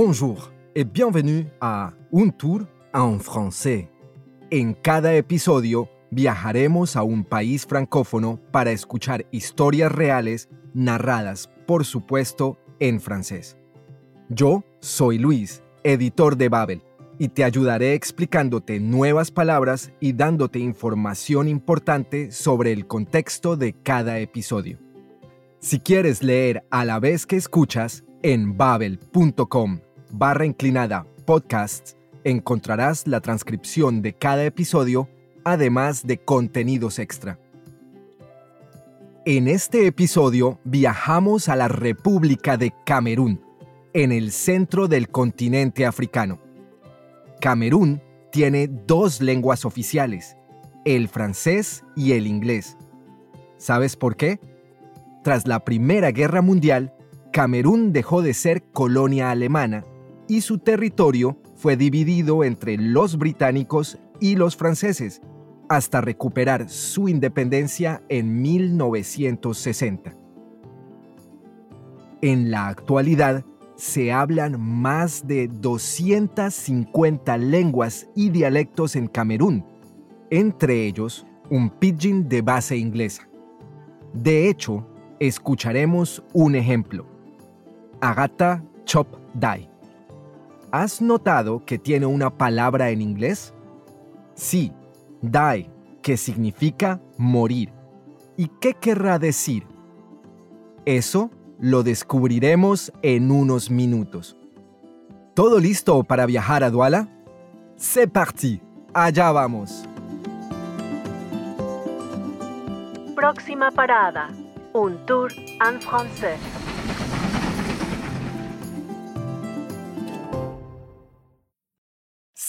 Bonjour et bienvenue a Un Tour en français. En cada episodio viajaremos a un país francófono para escuchar historias reales narradas, por supuesto, en francés. Yo soy Luis, editor de Babel, y te ayudaré explicándote nuevas palabras y dándote información importante sobre el contexto de cada episodio. Si quieres leer a la vez que escuchas, en babel.com barra inclinada podcasts encontrarás la transcripción de cada episodio, además de contenidos extra. En este episodio viajamos a la República de Camerún, en el centro del continente africano. Camerún tiene dos lenguas oficiales, el francés y el inglés. ¿Sabes por qué? Tras la Primera Guerra Mundial, Camerún dejó de ser colonia alemana y su territorio fue dividido entre los británicos y los franceses hasta recuperar su independencia en 1960. En la actualidad se hablan más de 250 lenguas y dialectos en Camerún, entre ellos un pidgin de base inglesa. De hecho, escucharemos un ejemplo. Agata Chop Dai. ¿Has notado que tiene una palabra en inglés? Sí, die, que significa morir. ¿Y qué querrá decir? Eso lo descubriremos en unos minutos. ¿Todo listo para viajar a Douala? C'est parti, allá vamos. Próxima parada, un tour en francés.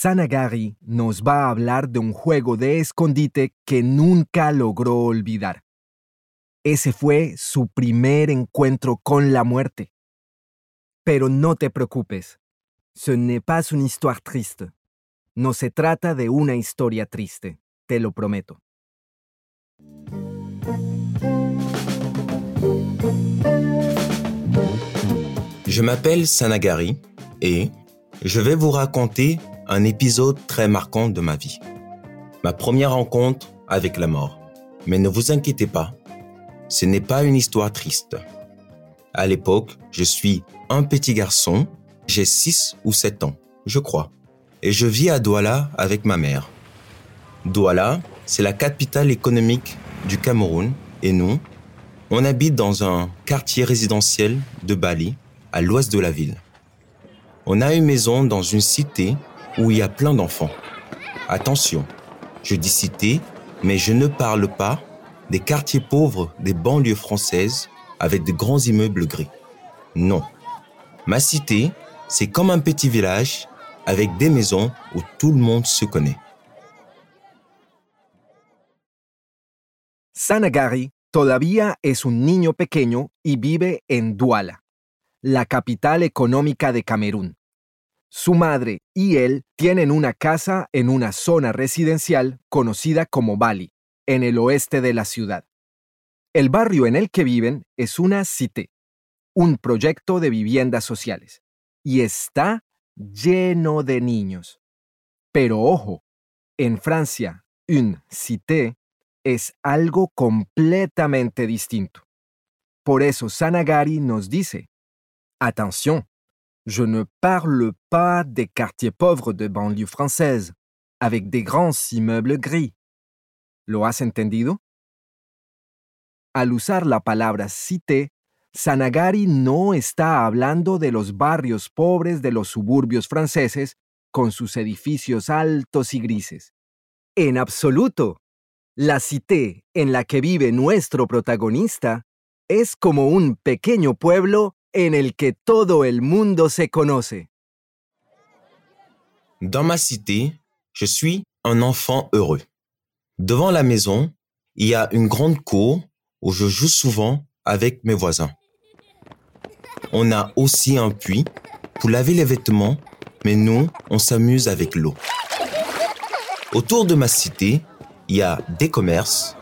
Sanagari nos va a hablar de un juego de escondite que nunca logró olvidar. Ese fue su primer encuentro con la muerte. Pero no te preocupes, ce n'est pas une histoire triste. No se trata de una historia triste, te lo prometo. Je m'appelle Sanagari et je vais vous raconter un épisode très marquant de ma vie. Ma première rencontre avec la mort. Mais ne vous inquiétez pas, ce n'est pas une histoire triste. À l'époque, je suis un petit garçon, j'ai 6 ou 7 ans, je crois, et je vis à Douala avec ma mère. Douala, c'est la capitale économique du Cameroun, et nous, on habite dans un quartier résidentiel de Bali, à l'ouest de la ville. On a une maison dans une cité où il y a plein d'enfants. Attention, je dis cité, mais je ne parle pas des quartiers pauvres des banlieues françaises avec de grands immeubles gris. Non. Ma cité, c'est comme un petit village avec des maisons où tout le monde se connaît. Sanagari todavía es un niño pequeño y vive en Douala, la capital económica de Camerún. Su madre y él tienen una casa en una zona residencial conocida como Bali, en el oeste de la ciudad. El barrio en el que viven es una cité, un proyecto de viviendas sociales, y está lleno de niños. Pero ojo, en Francia, une cité es algo completamente distinto. Por eso Sanagari nos dice, atención, je ne parle pas des quartiers pauvres de banlieue française, avec des grands immeubles gris. ¿Lo has entendido? Al usar la palabra cité, Sanagari no está hablando de los barrios pobres de los suburbios franceses con sus edificios altos y grises. En absoluto. La cité en la que vive nuestro protagonista es como un pequeño pueblo en el que todo el se conoce. Dans ma cité, je suis un enfant heureux. Devant la maison, il y a une grande cour où je joue souvent avec mes voisins. On a aussi un puits pour laver les vêtements, mais nous, on s'amuse avec l'eau. Autour de ma cité, il y a des commerces,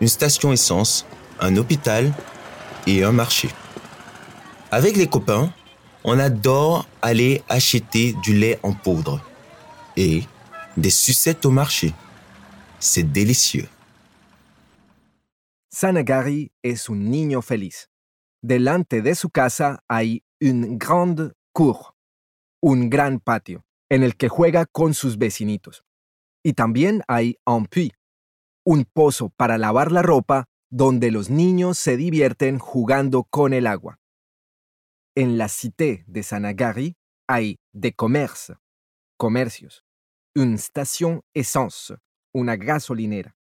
une station essence, un hôpital et un marché. Avec les copains, on adore aller acheter du lait en poudre et des sucettes au marché. C'est délicieux. Sanagari es un niño feliz. Delante de su casa hay un grand cour, un gran patio, en el que juega con sus vecinitos. Y también hay un puits, un pozo para lavar la ropa donde los niños se divierten jugando con el agua. En la cité de Sanagari hay de commerce, comercios, une station essence, una gasolinera,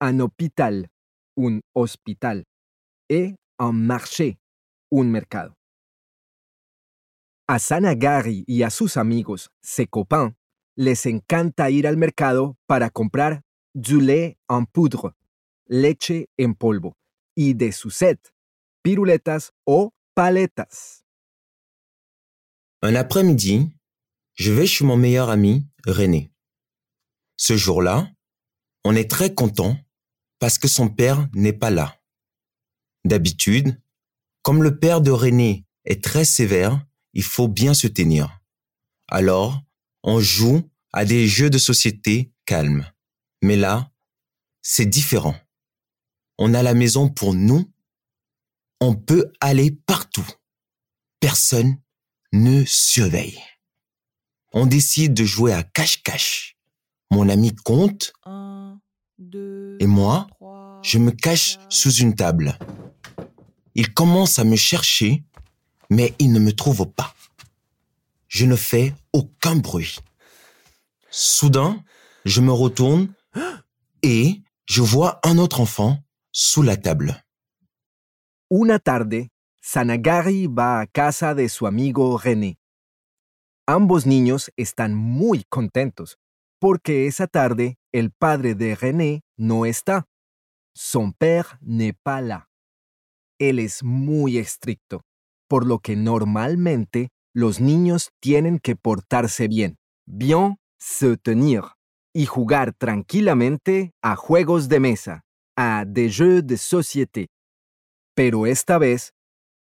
un hôpital, un hospital, et un marché, un mercado. A Sanagari y a sus amigos Secopin les encanta ir al mercado para comprar du lait en poudre, leche en polvo, y de sucette, piruletas o paletas. Un après-midi, je vais chez mon meilleur ami, René. Ce jour-là, on est très content parce que son père n'est pas là. D'habitude, comme le père de René est très sévère, il faut bien se tenir. Alors, on joue à des jeux de société calmes. Mais là, c'est différent. On a la maison pour nous. On peut aller partout. Personne ne surveille. On décide de jouer à cache-cache. Mon ami compte Un, deux, et moi, trois, je me cache quatre. sous une table. Il commence à me chercher, mais il ne me trouve pas. Je ne fais aucun bruit. Soudain, je me retourne et je vois un autre enfant sous la table. Una tarde, Sanagari va a casa de su amigo René. Ambos niños están muy contentos porque esa tarde el padre de René no está. Son père n'est pas là. Él es muy estricto, por lo que normalmente los niños tienen que portarse bien, bien se tenir, y jugar tranquilamente a juegos de mesa, a des jeux de société. Pero esta vez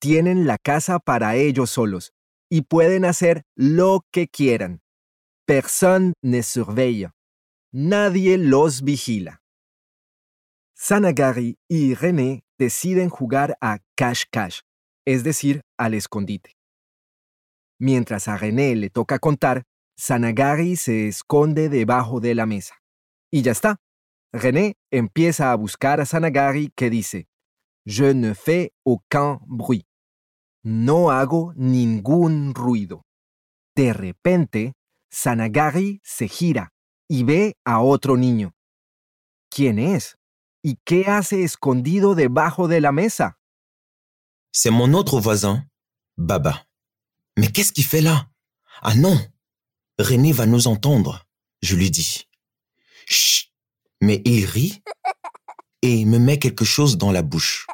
tienen la casa para ellos solos y pueden hacer lo que quieran. Personne ne surveille. Nadie los vigila. Sanagari y René deciden jugar a cash-cash, es decir, al escondite. Mientras a René le toca contar, Sanagari se esconde debajo de la mesa. Y ya está. René empieza a buscar a Sanagari que dice, Je ne fais aucun bruit. No hago ningún ruido. De repente, Sanagari se gira y ve a otro niño. ¿Quién es? ¿Y qué hace escondido debajo de la mesa? C'est mon autre voisin, Baba. Mais qu'est-ce qu'il fait là? Ah non René va nous entendre, je lui dis. Chut Mais il rit et me met quelque chose dans la bouche.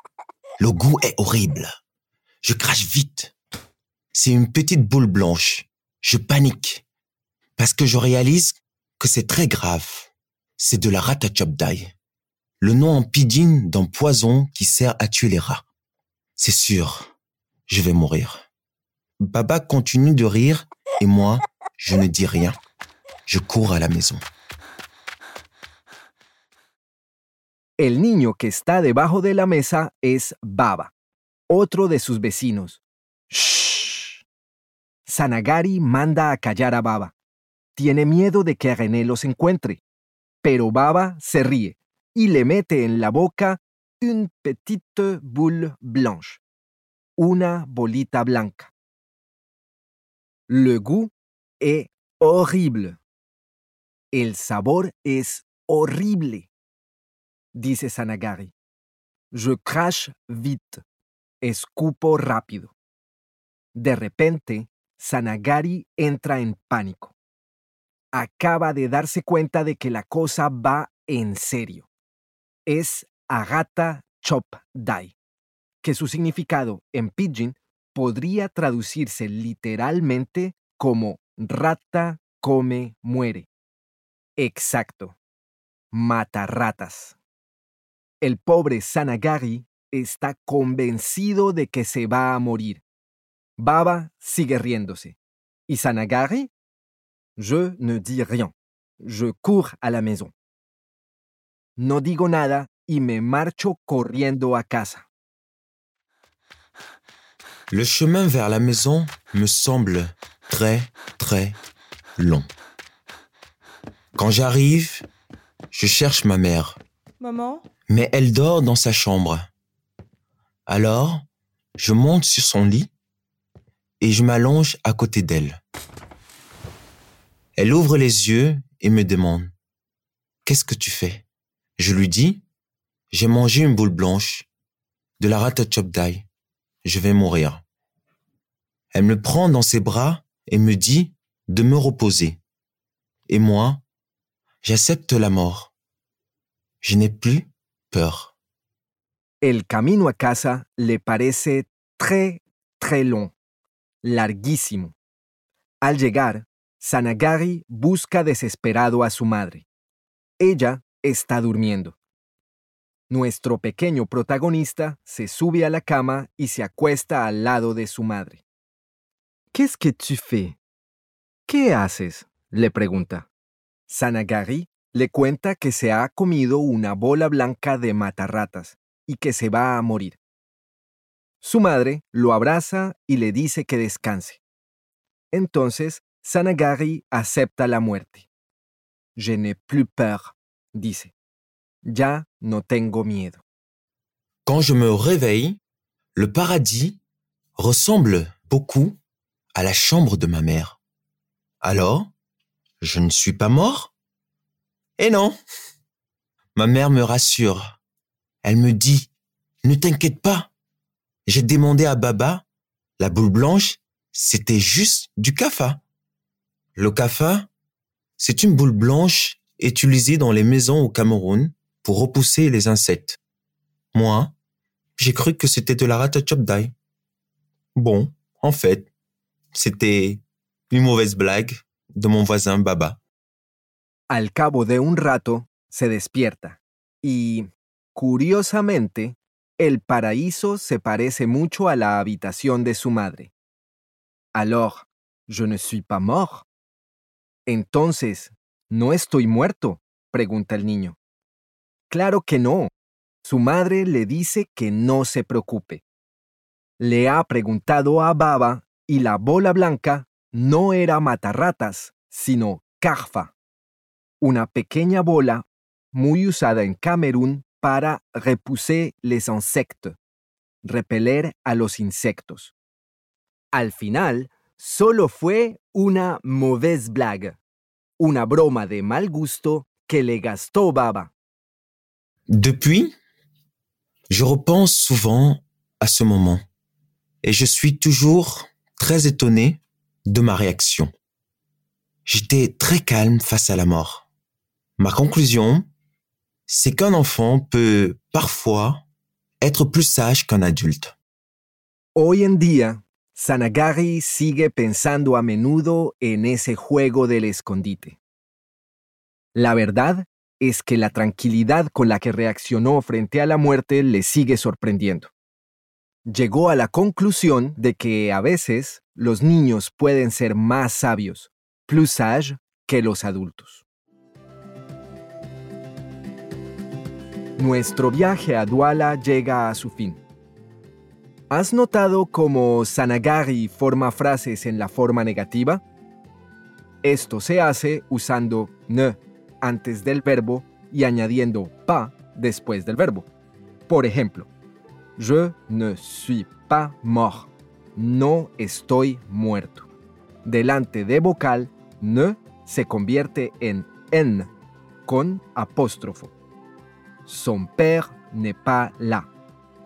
Le goût est horrible. Je crache vite. C'est une petite boule blanche. Je panique parce que je réalise que c'est très grave. C'est de la ratachopdai, le nom en pidgin d'un poison qui sert à tuer les rats. C'est sûr, je vais mourir. Baba continue de rire et moi, je ne dis rien. Je cours à la maison. El niño que está debajo de la mesa es Baba, otro de sus vecinos. Shh. Sanagari manda a callar a Baba. Tiene miedo de que René los encuentre. Pero Baba se ríe y le mete en la boca une petite boule blanche, una bolita blanca. Le goût est horrible. El sabor es horrible, dice Sanagari. Je crache vite. Escupo rápido. De repente, Sanagari entra en pánico. Acaba de darse cuenta de que la cosa va en serio. Es Agata Chop Dai, que su significado en pidgin podría traducirse literalmente como rata come muere. Exacto. Mata ratas. El pobre Sanagari está convencido de que se va a morir. Baba sigue riéndose. ¿Y Sanagari? Je ne dis rien. Je cours à la maison. No digo nada y me marcho corriendo a casa. Le chemin vers la maison me semble très, très long. Quand j'arrive, je cherche ma mère, Mais elle dort dans sa chambre. Alors, je monte sur son lit et je m'allonge à côté d'elle. Elle ouvre les yeux et me demande Qu'est-ce que tu fais? Je lui dis J'ai mangé une boule blanche, de la rate chop dai. Je vais mourir. Elle me prend dans ses bras et me dit de me reposer. Et moi, j'accepte la mort. Je n'ai plus peur. El camino a casa le parece très, très long, larguísimo. Al llegar, Sanagari busca desesperado a su madre. Ella está durmiendo. Nuestro pequeño protagonista se sube a la cama y se acuesta al lado de su madre. ¿Qu'est-ce que tu fais? ¿Qué haces? le pregunta. Sanagari le cuenta que se ha comido una bola blanca de matarratas y que se va a morir. Su madre lo abraza y le dice que descanse. Entonces, Sanagari acepta la muerte. Je n'ai plus peur, dice. Ya no tengo miedo. Quand je me réveille, le paradis ressemble beaucoup à la chambre de ma mère. Alors, je ne suis pas mort Eh non Ma mère me rassure. Elle me dit, ne t'inquiète pas. J'ai demandé à Baba, la boule blanche, c'était juste du kafa. Le kafa, c'est une boule blanche utilisée dans les maisons au Cameroun pour repousser les insectes. Moi, j'ai cru que c'était de la rata chop dai. Bon, en fait, c'était une mauvaise blague de mon voisin Baba. Al cabo de un rato, se despierta y, curiosamente, el paraíso se parece mucho a la habitación de su madre. Alors, je ne suis pas mort. Entonces, ¿no estoy muerto? pregunta el niño. Claro que no. Su madre le dice que no se preocupe. Le ha preguntado a Baba y la bola blanca no era matarratas, sino carfa, una pequeña bola muy usada en Camerún para repousser les insectes, repeler a los insectos. Al final, solo fue una mauvaise blague, una broma de mal gusto que le gastó Baba. Depuis, je repense souvent à ce moment et je suis toujours très étonné de ma réaction. J'étais très calme face à la mort. Ma conclusion, c'est qu'un enfant peut parfois être plus sage qu'un adulte. Hoy en día, Sanagari sigue pensando a menudo en ese juego del escondite. La verdad es que la tranquilidad con la que reaccionó frente a la muerte le sigue sorprendiendo. Llegó a la conclusión de que a veces los niños pueden ser más sabios, plus sages, que los adultos. Nuestro viaje a Duala llega a su fin. ¿Has notado cómo Sanagari forma frases en la forma negativa? Esto se hace usando ne antes del verbo y añadiendo pa después del verbo. Por ejemplo, je ne suis pas mort. No estoy muerto. Delante de vocal, ne se convierte en en con apóstrofo. Son père n'est pas là.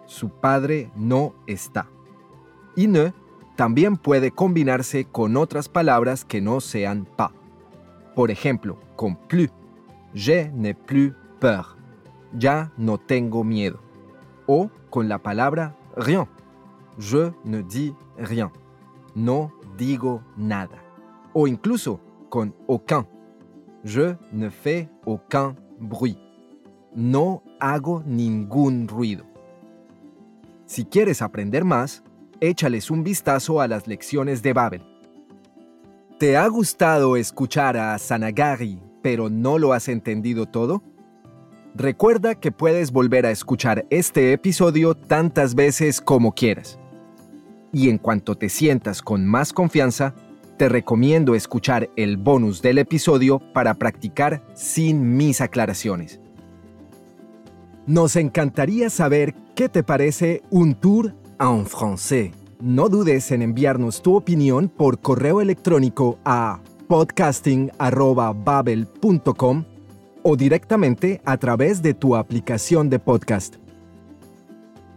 Su padre no está. Y ne también puede combinarse con otras palabras que no sean pas. Por ejemplo, con plus. Je n'ai plus peur. Ya no tengo miedo. O con la palabra rien. Je ne dis rien. No digo nada. O incluso con aucun. Je ne fais aucun bruit. No hago ningún ruido. Si quieres aprender más, échales un vistazo a las lecciones de Babel. ¿Te ha gustado escuchar a Sanagari, pero no lo has entendido todo? Recuerda que puedes volver a escuchar este episodio tantas veces como quieras. Y en cuanto te sientas con más confianza, te recomiendo escuchar el bonus del episodio para practicar sin mis aclaraciones. Nos encantaría saber qué te parece un tour en français. No dudes en enviarnos tu opinión por correo electrónico a podcasting.babel.com o directamente a través de tu aplicación de podcast.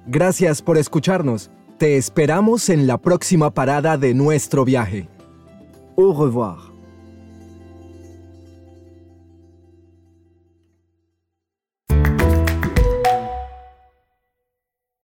Gracias por escucharnos. Te esperamos en la próxima parada de nuestro viaje. Au revoir.